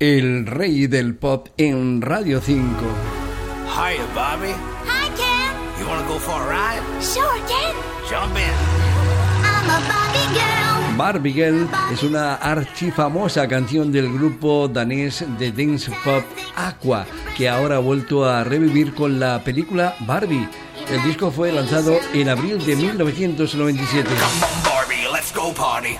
el rey del pop en Radio 5. Hiya, Bobby. Hi, Ken. You wanna go for a ride? Sure, Ken. Jump in. I'm a Barbie girl. Barbie Girl es una archifamosa canción del grupo danés de dance pop Aqua, que ahora ha vuelto a revivir con la película Barbie. El disco fue lanzado en abril de 1997. Come on, Barbie, let's go party.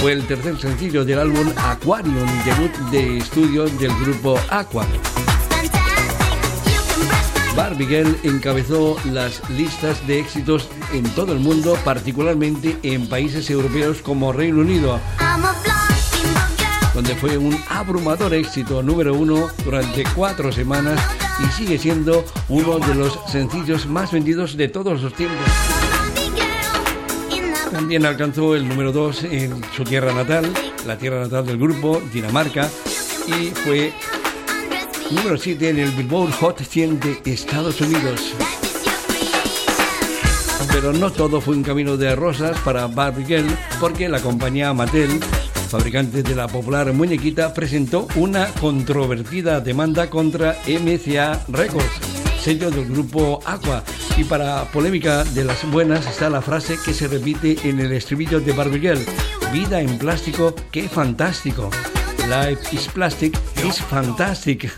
Fue el tercer sencillo del álbum Aquarium, debut de estudio del grupo Aqua. Barbie Girl encabezó las listas de éxitos en todo el mundo, particularmente en países europeos como Reino Unido, donde fue un abrumador éxito número uno durante cuatro semanas y sigue siendo uno de los sencillos más vendidos de todos los tiempos. También alcanzó el número dos en su tierra natal, la tierra natal del grupo, Dinamarca, y fue número 7 en el Billboard Hot 100 de Estados Unidos. Pero no todo fue un camino de rosas para Barbie Girl, porque la compañía Mattel, fabricante de la popular muñequita, presentó una controvertida demanda contra MCA Records, sello del grupo Aqua. Y para polémica de las buenas está la frase que se repite en el estribillo de Barbie Girl: Vida en plástico, qué fantástico. Life is plastic, is fantastic.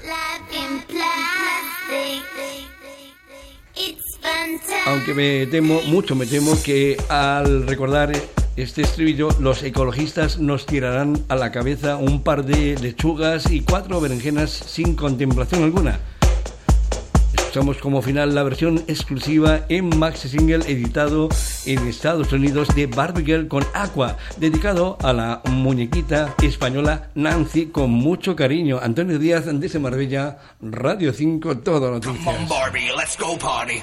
Aunque me temo, mucho me temo que al recordar este estribillo, los ecologistas nos tirarán a la cabeza un par de lechugas y cuatro berenjenas sin contemplación alguna. Escuchamos como final la versión exclusiva en maxi single editado en Estados Unidos de Barbie Girl con Aqua, dedicado a la muñequita española Nancy con mucho cariño. Antonio Díaz de Marbella, Radio 5, Todo Come Noticias. on, Barbie, let's go party.